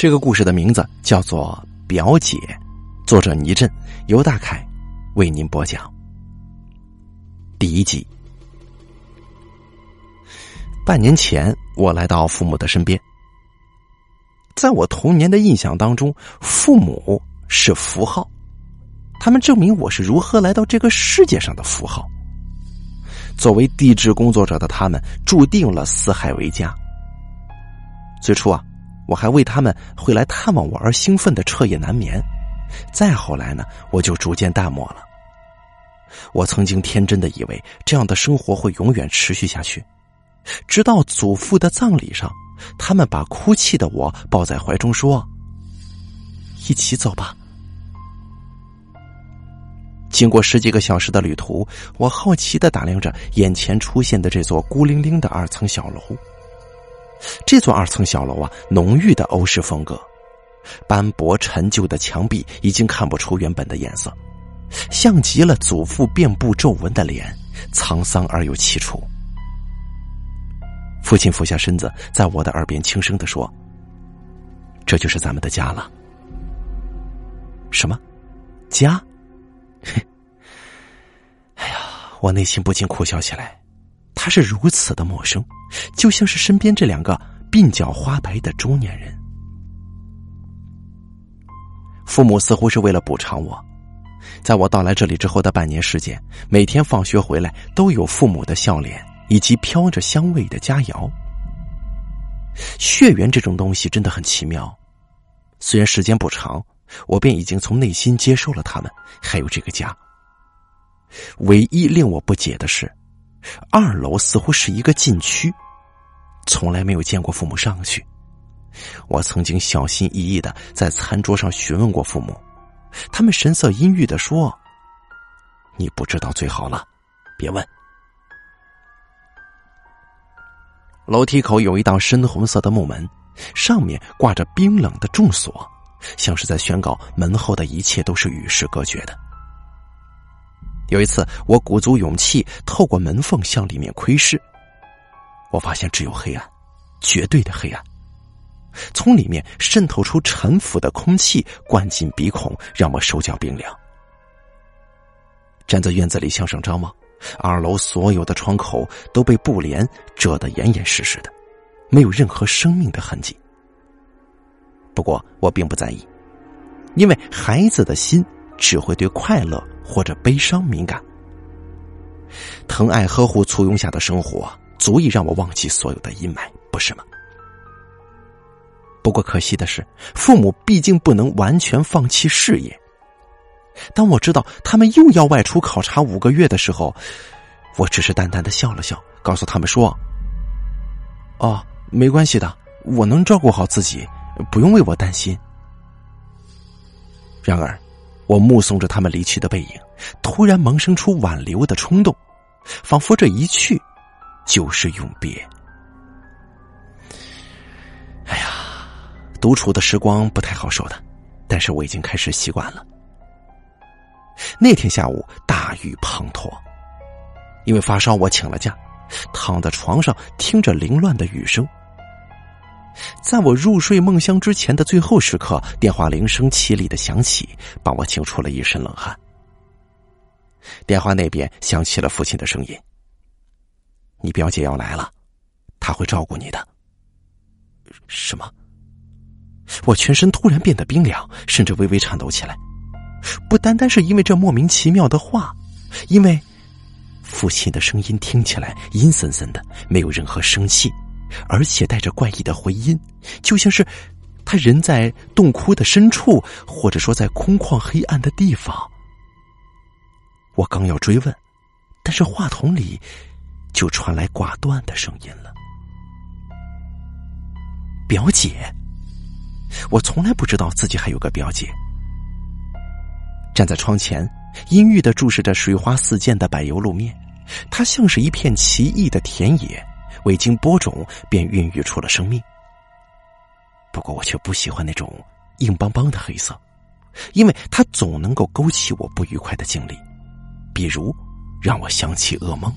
这个故事的名字叫做《表姐》，作者倪震，由大凯为您播讲。第一集。半年前，我来到父母的身边。在我童年的印象当中，父母是符号，他们证明我是如何来到这个世界上的符号。作为地质工作者的他们，注定了四海为家。最初啊，我还为他们会来探望我而兴奋的彻夜难眠。再后来呢，我就逐渐淡漠了。我曾经天真的以为这样的生活会永远持续下去，直到祖父的葬礼上，他们把哭泣的我抱在怀中说：“一起走吧。”经过十几个小时的旅途，我好奇的打量着眼前出现的这座孤零零的二层小楼。这座二层小楼啊，浓郁的欧式风格，斑驳陈旧的墙壁已经看不出原本的颜色，像极了祖父遍布皱纹的脸，沧桑而又凄楚。父亲俯下身子，在我的耳边轻声的说：“这就是咱们的家了。”什么？家？嘿，哎呀，我内心不禁苦笑起来。他是如此的陌生，就像是身边这两个鬓角花白的中年人。父母似乎是为了补偿我，在我到来这里之后的半年时间，每天放学回来都有父母的笑脸以及飘着香味的佳肴。血缘这种东西真的很奇妙，虽然时间不长，我便已经从内心接受了他们，还有这个家。唯一令我不解的是。二楼似乎是一个禁区，从来没有见过父母上去。我曾经小心翼翼的在餐桌上询问过父母，他们神色阴郁的说：“你不知道最好了，别问。”楼梯口有一道深红色的木门，上面挂着冰冷的重锁，像是在宣告门后的一切都是与世隔绝的。有一次，我鼓足勇气透过门缝向里面窥视，我发现只有黑暗，绝对的黑暗。从里面渗透出沉腐的空气，灌进鼻孔，让我手脚冰凉。站在院子里向上张望，二楼所有的窗口都被布帘遮得严严实实的，没有任何生命的痕迹。不过我并不在意，因为孩子的心只会对快乐。或者悲伤敏感，疼爱呵护簇拥下的生活，足以让我忘记所有的阴霾，不是吗？不过可惜的是，父母毕竟不能完全放弃事业。当我知道他们又要外出考察五个月的时候，我只是淡淡的笑了笑，告诉他们说：“哦，没关系的，我能照顾好自己，不用为我担心。”然而。我目送着他们离去的背影，突然萌生出挽留的冲动，仿佛这一去就是永别。哎呀，独处的时光不太好受的，但是我已经开始习惯了。那天下午大雨滂沱，因为发烧，我请了假，躺在床上听着凌乱的雨声。在我入睡梦乡之前的最后时刻，电话铃声凄厉的响起，把我惊出了一身冷汗。电话那边响起了父亲的声音：“你表姐要来了，他会照顾你的。”什么？我全身突然变得冰凉，甚至微微颤抖起来。不单单是因为这莫名其妙的话，因为父亲的声音听起来阴森森的，没有任何生气。而且带着怪异的回音，就像是他人在洞窟的深处，或者说在空旷黑暗的地方。我刚要追问，但是话筒里就传来挂断的声音了。表姐，我从来不知道自己还有个表姐。站在窗前，阴郁的注视着水花四溅的柏油路面，它像是一片奇异的田野。未经播种便孕育出了生命。不过我却不喜欢那种硬邦邦的黑色，因为它总能够勾起我不愉快的经历，比如让我想起噩梦。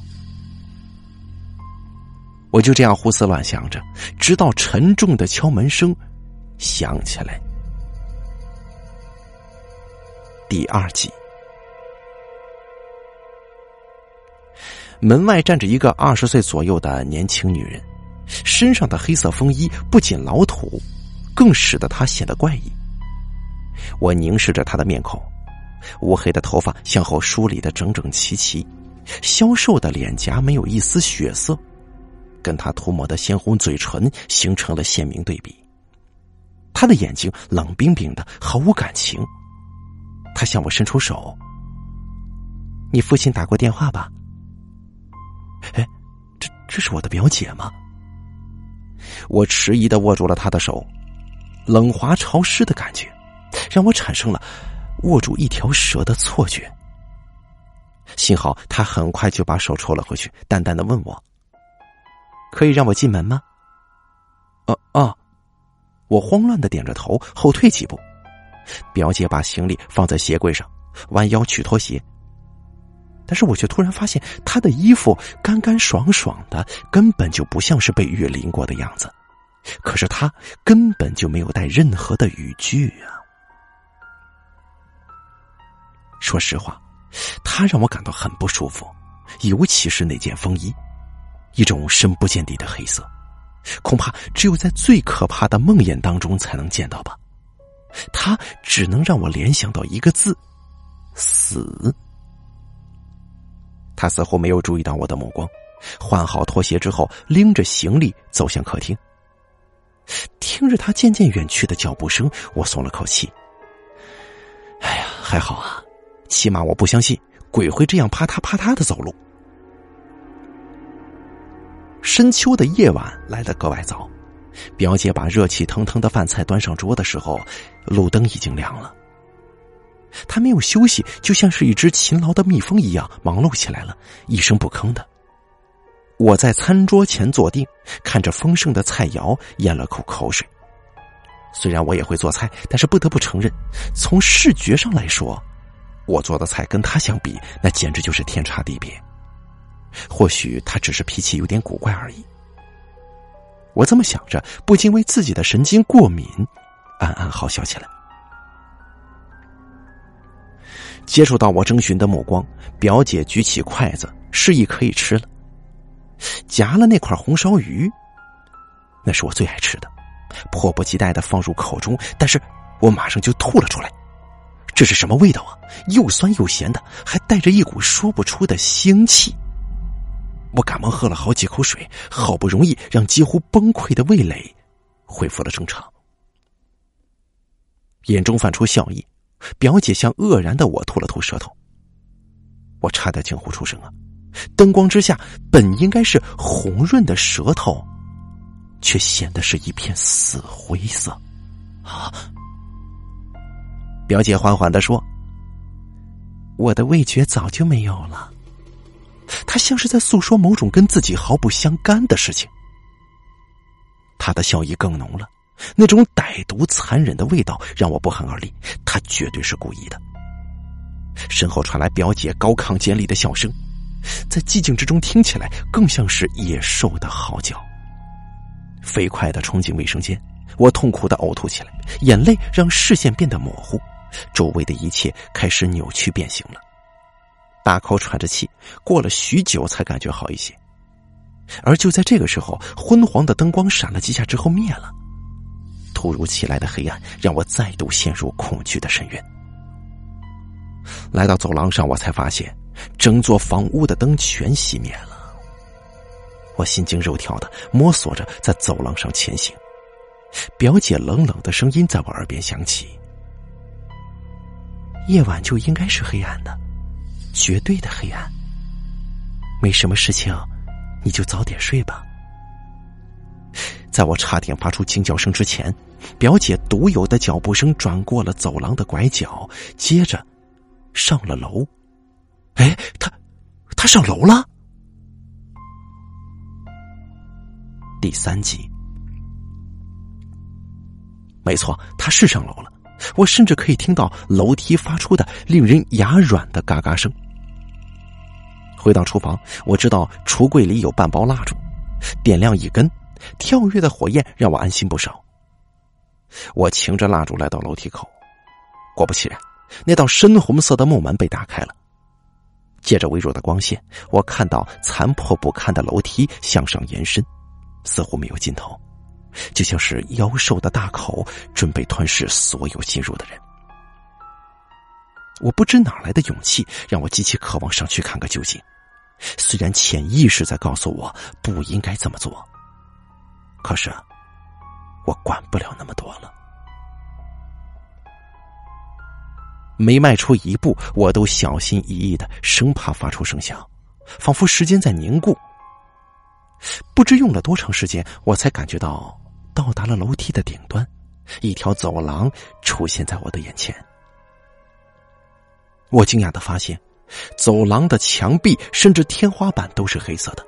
我就这样胡思乱想着，直到沉重的敲门声响起来。第二集，门外站着一个二十岁左右的年轻女人，身上的黑色风衣不仅老土，更使得她显得怪异。我凝视着她的面孔，乌黑的头发向后梳理的整整齐齐，消瘦的脸颊没有一丝血色，跟她涂抹的鲜红嘴唇形成了鲜明对比。她的眼睛冷冰冰的，毫无感情。他向我伸出手。你父亲打过电话吧？哎，这这是我的表姐吗？我迟疑的握住了她的手，冷滑潮湿的感觉让我产生了握住一条蛇的错觉。幸好他很快就把手抽了回去，淡淡的问我：“可以让我进门吗？”哦哦，我慌乱的点着头，后退几步。表姐把行李放在鞋柜上，弯腰取拖鞋。但是我却突然发现，他的衣服干干爽爽的，根本就不像是被雨淋过的样子。可是他根本就没有带任何的雨具啊！说实话，他让我感到很不舒服，尤其是那件风衣，一种深不见底的黑色，恐怕只有在最可怕的梦魇当中才能见到吧。他只能让我联想到一个字：死。他似乎没有注意到我的目光，换好拖鞋之后，拎着行李走向客厅。听着他渐渐远去的脚步声，我松了口气。哎呀，还好啊，起码我不相信鬼会这样啪嗒啪嗒的走路。深秋的夜晚来得格外早。表姐把热气腾腾的饭菜端上桌的时候，路灯已经亮了。他没有休息，就像是一只勤劳的蜜蜂一样忙碌起来了，一声不吭的。我在餐桌前坐定，看着丰盛的菜肴，咽了口口水。虽然我也会做菜，但是不得不承认，从视觉上来说，我做的菜跟他相比，那简直就是天差地别。或许他只是脾气有点古怪而已。我这么想着，不禁为自己的神经过敏，暗暗好笑起来。接触到我征询的目光，表姐举起筷子，示意可以吃了，夹了那块红烧鱼，那是我最爱吃的，迫不及待的放入口中，但是我马上就吐了出来。这是什么味道啊？又酸又咸的，还带着一股说不出的腥气。我赶忙喝了好几口水，好不容易让几乎崩溃的味蕾恢复了正常。眼中泛出笑意，表姐向愕然的我吐了吐舌头。我差点惊呼出声啊！灯光之下，本应该是红润的舌头，却显得是一片死灰色。啊！表姐缓缓的说：“我的味觉早就没有了。”他像是在诉说某种跟自己毫不相干的事情。他的笑意更浓了，那种歹毒残忍的味道让我不寒而栗。他绝对是故意的。身后传来表姐高亢尖利的笑声，在寂静之中听起来更像是野兽的嚎叫。飞快的冲进卫生间，我痛苦的呕吐起来，眼泪让视线变得模糊，周围的一切开始扭曲变形了。大口喘着气，过了许久才感觉好一些。而就在这个时候，昏黄的灯光闪了几下之后灭了。突如其来的黑暗让我再度陷入恐惧的深渊。来到走廊上，我才发现整座房屋的灯全熄灭了。我心惊肉跳的摸索着在走廊上前行，表姐冷冷的声音在我耳边响起：“夜晚就应该是黑暗的。”绝对的黑暗，没什么事情，你就早点睡吧。在我差点发出惊叫声之前，表姐独有的脚步声转过了走廊的拐角，接着上了楼。哎，他，他上楼了。第三集，没错，他是上楼了。我甚至可以听到楼梯发出的令人牙软的嘎嘎声。回到厨房，我知道橱柜里有半包蜡烛，点亮一根，跳跃的火焰让我安心不少。我擎着蜡烛来到楼梯口，果不其然，那道深红色的木门被打开了。借着微弱的光线，我看到残破不堪的楼梯向上延伸，似乎没有尽头，就像是妖兽的大口，准备吞噬所有进入的人。我不知哪来的勇气，让我极其渴望上去看个究竟。虽然潜意识在告诉我不应该这么做，可是我管不了那么多了。每迈出一步，我都小心翼翼的，生怕发出声响，仿佛时间在凝固。不知用了多长时间，我才感觉到到达了楼梯的顶端，一条走廊出现在我的眼前。我惊讶的发现，走廊的墙壁甚至天花板都是黑色的，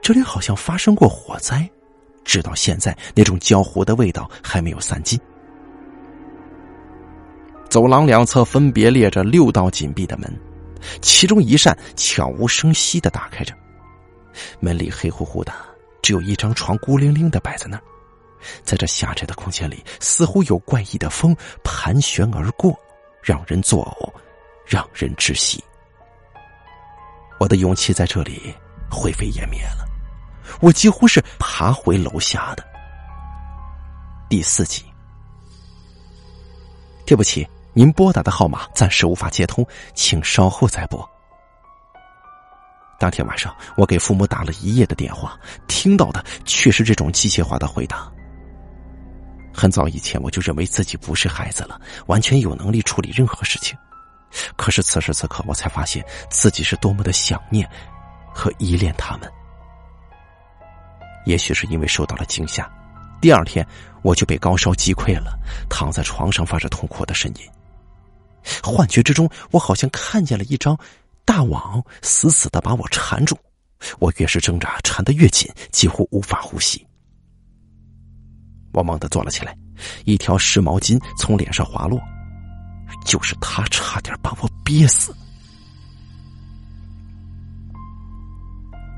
这里好像发生过火灾，直到现在，那种焦糊的味道还没有散尽。走廊两侧分别列着六道紧闭的门，其中一扇悄无声息的打开着，门里黑乎乎的，只有一张床孤零零的摆在那儿。在这狭窄的空间里，似乎有怪异的风盘旋而过，让人作呕，让人窒息。我的勇气在这里灰飞烟灭了，我几乎是爬回楼下的。第四集，对不起。您拨打的号码暂时无法接通，请稍后再拨。当天晚上，我给父母打了一夜的电话，听到的却是这种机械化的回答。很早以前，我就认为自己不是孩子了，完全有能力处理任何事情。可是此时此刻，我才发现自己是多么的想念和依恋他们。也许是因为受到了惊吓，第二天我就被高烧击溃了，躺在床上发着痛苦的呻吟。幻觉之中，我好像看见了一张大网，死死的把我缠住。我越是挣扎，缠得越紧，几乎无法呼吸。我猛地坐了起来，一条湿毛巾从脸上滑落，就是他差点把我憋死。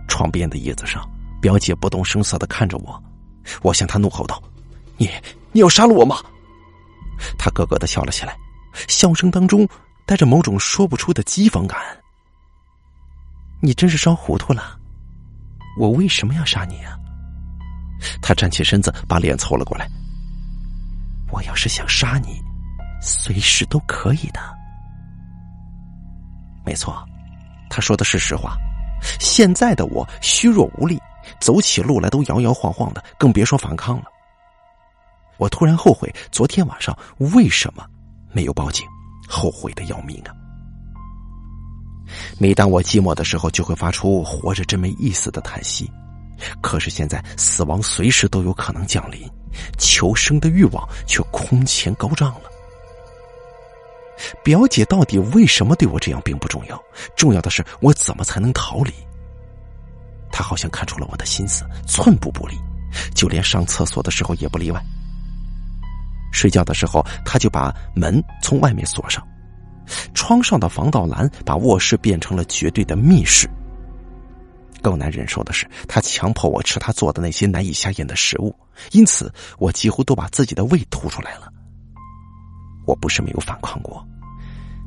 床边的椅子上，表姐不动声色的看着我，我向她怒吼道：“你，你要杀了我吗？”她咯咯的笑了起来。笑声当中带着某种说不出的讥讽感。你真是烧糊涂了，我为什么要杀你啊？他站起身子，把脸凑了过来。我要是想杀你，随时都可以的。没错，他说的是实话。现在的我虚弱无力，走起路来都摇摇晃晃的，更别说反抗了。我突然后悔昨天晚上为什么。没有报警，后悔的要命啊！每当我寂寞的时候，就会发出活着真没意思的叹息。可是现在，死亡随时都有可能降临，求生的欲望却空前高涨了。表姐到底为什么对我这样，并不重要，重要的是我怎么才能逃离。他好像看出了我的心思，寸步不离，就连上厕所的时候也不例外。睡觉的时候，他就把门从外面锁上，窗上的防盗栏把卧室变成了绝对的密室。更难忍受的是，他强迫我吃他做的那些难以下咽的食物，因此我几乎都把自己的胃吐出来了。我不是没有反抗过，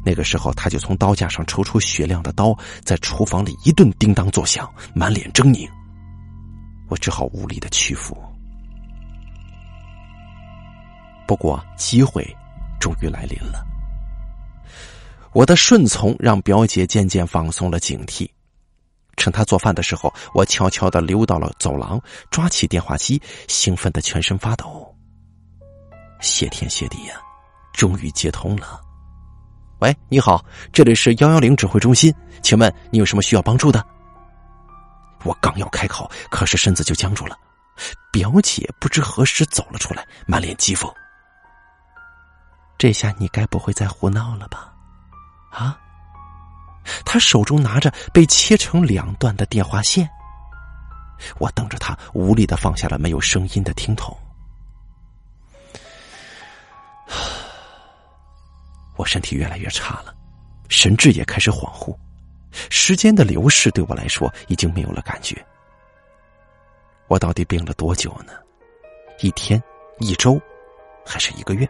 那个时候他就从刀架上抽出雪亮的刀，在厨房里一顿叮当作响，满脸狰狞。我只好无力的屈服。不过，机会终于来临了。我的顺从让表姐渐渐放松了警惕。趁她做饭的时候，我悄悄的溜到了走廊，抓起电话机，兴奋的全身发抖。谢天谢地呀，终于接通了。喂，你好，这里是幺幺零指挥中心，请问你有什么需要帮助的？我刚要开口，可是身子就僵住了。表姐不知何时走了出来，满脸讥讽。这下你该不会再胡闹了吧？啊！他手中拿着被切成两段的电话线，我瞪着他，无力的放下了没有声音的听筒。我身体越来越差了，神志也开始恍惚，时间的流逝对我来说已经没有了感觉。我到底病了多久呢？一天？一周？还是一个月？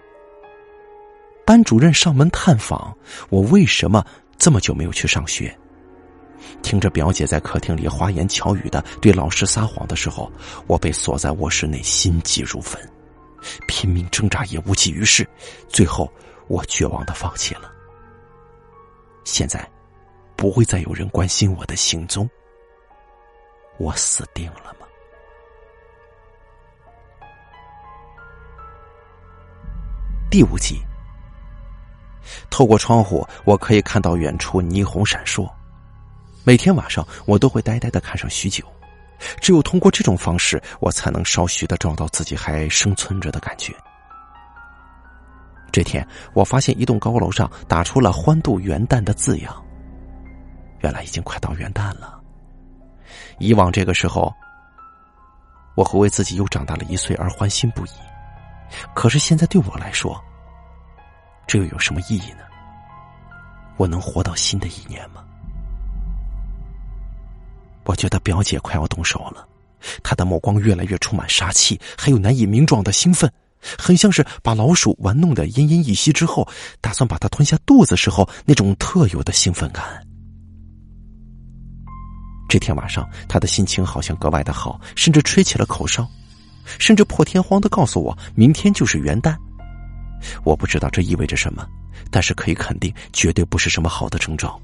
班主任上门探访，我为什么这么久没有去上学？听着表姐在客厅里花言巧语的对老师撒谎的时候，我被锁在卧室内，心急如焚，拼命挣扎也无济于事，最后我绝望的放弃了。现在，不会再有人关心我的行踪，我死定了吗？第五集，透过窗户，我可以看到远处霓虹闪烁。每天晚上，我都会呆呆的看上许久。只有通过这种方式，我才能稍许的找到自己还生存着的感觉。这天，我发现一栋高楼上打出了“欢度元旦”的字样。原来已经快到元旦了。以往这个时候，我会为自己又长大了一岁而欢欣不已。可是现在对我来说，这又有什么意义呢？我能活到新的一年吗？我觉得表姐快要动手了，她的目光越来越充满杀气，还有难以名状的兴奋，很像是把老鼠玩弄的奄奄一息之后，打算把它吞下肚子时候那种特有的兴奋感。这天晚上，他的心情好像格外的好，甚至吹起了口哨，甚至破天荒的告诉我，明天就是元旦。我不知道这意味着什么，但是可以肯定，绝对不是什么好的征兆。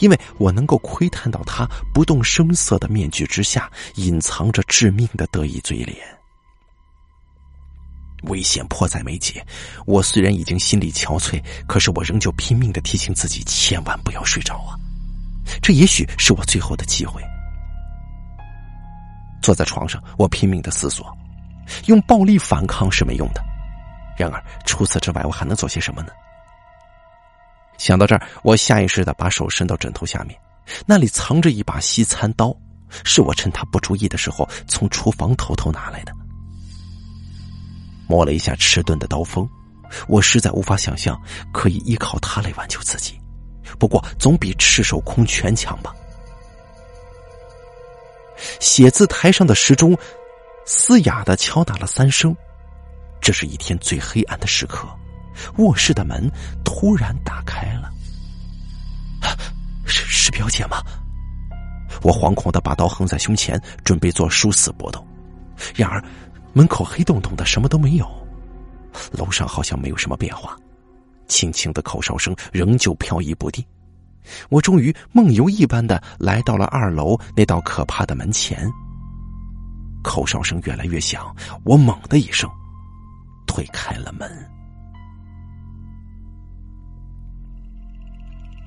因为我能够窥探到他不动声色的面具之下，隐藏着致命的得意嘴脸。危险迫在眉睫，我虽然已经心力憔悴，可是我仍旧拼命的提醒自己，千万不要睡着啊！这也许是我最后的机会。坐在床上，我拼命的思索，用暴力反抗是没用的。然而除此之外，我还能做些什么呢？想到这儿，我下意识的把手伸到枕头下面，那里藏着一把西餐刀，是我趁他不注意的时候从厨房偷偷拿来的。摸了一下迟钝的刀锋，我实在无法想象可以依靠它来挽救自己，不过总比赤手空拳强吧。写字台上的时钟嘶哑的敲打了三声，这是一天最黑暗的时刻。卧室的门突然打开了，是是表姐吗？我惶恐的把刀横在胸前，准备做殊死搏斗。然而，门口黑洞洞的，什么都没有。楼上好像没有什么变化，轻轻的口哨声仍旧飘逸不定。我终于梦游一般的来到了二楼那道可怕的门前。口哨声越来越响，我猛的一声推开了门。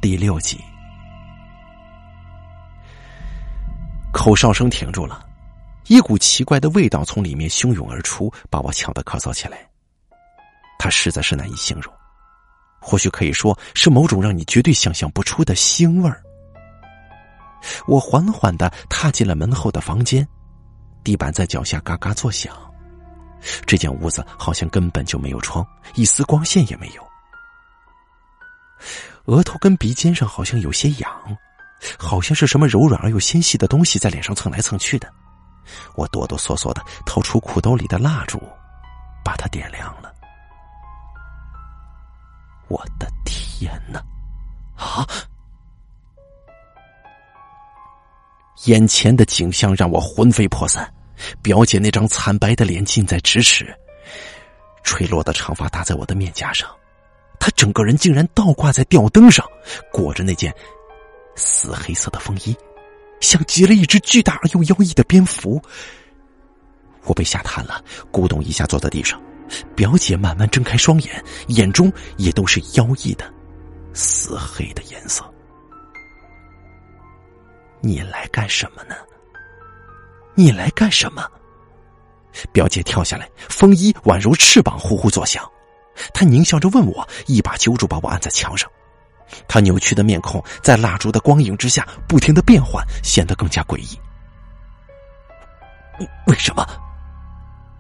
第六集，口哨声停住了，一股奇怪的味道从里面汹涌而出，把我呛得咳嗽起来。它实在是难以形容，或许可以说是某种让你绝对想象不出的腥味儿。我缓缓的踏进了门后的房间，地板在脚下嘎嘎作响。这间屋子好像根本就没有窗，一丝光线也没有。额头跟鼻尖上好像有些痒，好像是什么柔软而又纤细的东西在脸上蹭来蹭去的。我哆哆嗦嗦的掏出裤兜里的蜡烛，把它点亮了。我的天哪！啊！眼前的景象让我魂飞魄散，表姐那张惨白的脸近在咫尺，垂落的长发搭在我的面颊上。她整个人竟然倒挂在吊灯上，裹着那件死黑色的风衣，像极了一只巨大而又妖异的蝙蝠。我被吓瘫了，咕咚一下坐在地上。表姐慢慢睁开双眼，眼中也都是妖异的死黑的颜色。你来干什么呢？你来干什么？表姐跳下来，风衣宛如翅膀，呼呼作响。她狞笑着问我，一把揪住，把我按在墙上。他扭曲的面孔在蜡烛的光影之下不停的变换，显得更加诡异。为什么？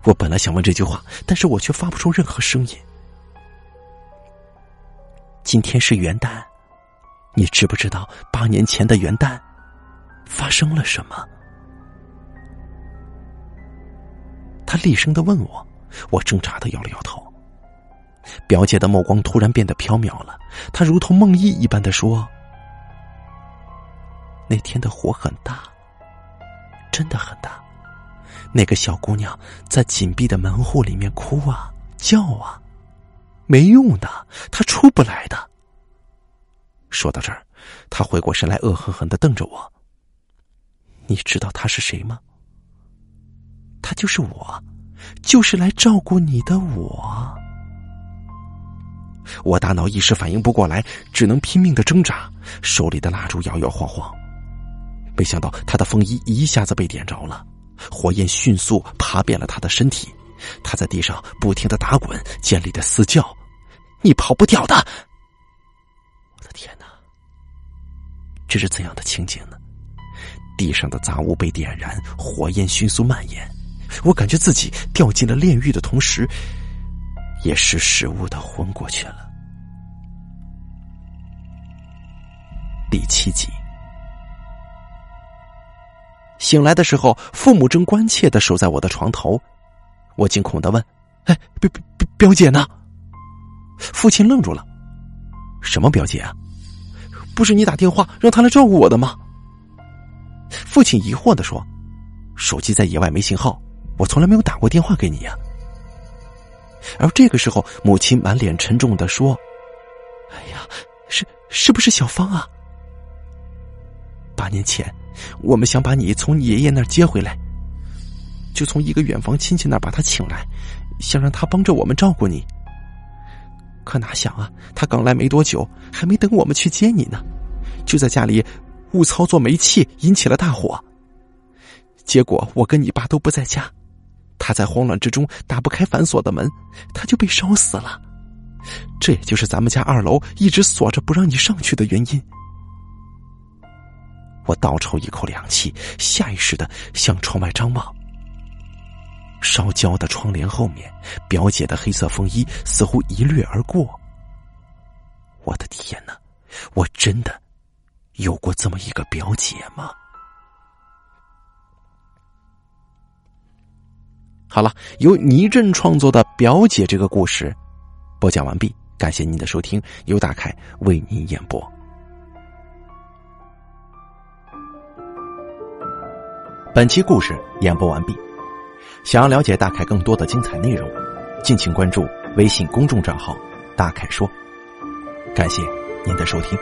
我本来想问这句话，但是我却发不出任何声音。今天是元旦，你知不知道八年前的元旦发生了什么？他厉声的问我，我挣扎的摇了摇头。表姐的目光突然变得飘渺了，她如同梦呓一般的说：“那天的火很大，真的很大。那个小姑娘在紧闭的门户里面哭啊叫啊，没用的，她出不来的。”说到这儿，她回过神来，恶狠狠的瞪着我。你知道他是谁吗？他就是我，就是来照顾你的我。我大脑一时反应不过来，只能拼命的挣扎，手里的蜡烛摇摇晃晃。没想到他的风衣一下子被点着了，火焰迅速爬遍了他的身体，他在地上不停的打滚，尖利的嘶叫：“你跑不掉的！”我的天哪，这是怎样的情景呢？地上的杂物被点燃，火焰迅速蔓延。我感觉自己掉进了炼狱的同时，也识时务的昏过去了。第七集，醒来的时候，父母正关切的守在我的床头。我惊恐的问：“哎，表表表姐呢？”父亲愣住了：“什么表姐啊？不是你打电话让他来照顾我的吗？”父亲疑惑的说：“手机在野外没信号，我从来没有打过电话给你呀。”而这个时候，母亲满脸沉重的说：“哎呀，是是不是小芳啊？八年前，我们想把你从你爷爷那儿接回来，就从一个远房亲戚那儿把他请来，想让他帮着我们照顾你。可哪想啊，他刚来没多久，还没等我们去接你呢，就在家里。”误操作煤气引起了大火，结果我跟你爸都不在家，他在慌乱之中打不开反锁的门，他就被烧死了。这也就是咱们家二楼一直锁着不让你上去的原因。我倒抽一口凉气，下意识的向窗外张望。烧焦的窗帘后面，表姐的黑色风衣似乎一掠而过。我的天哪！我真的。有过这么一个表姐吗？好了，由倪震创作的《表姐》这个故事播讲完毕，感谢您的收听，由大凯为您演播。本期故事演播完毕，想要了解大凯更多的精彩内容，敬请关注微信公众账号“大凯说”。感谢您的收听。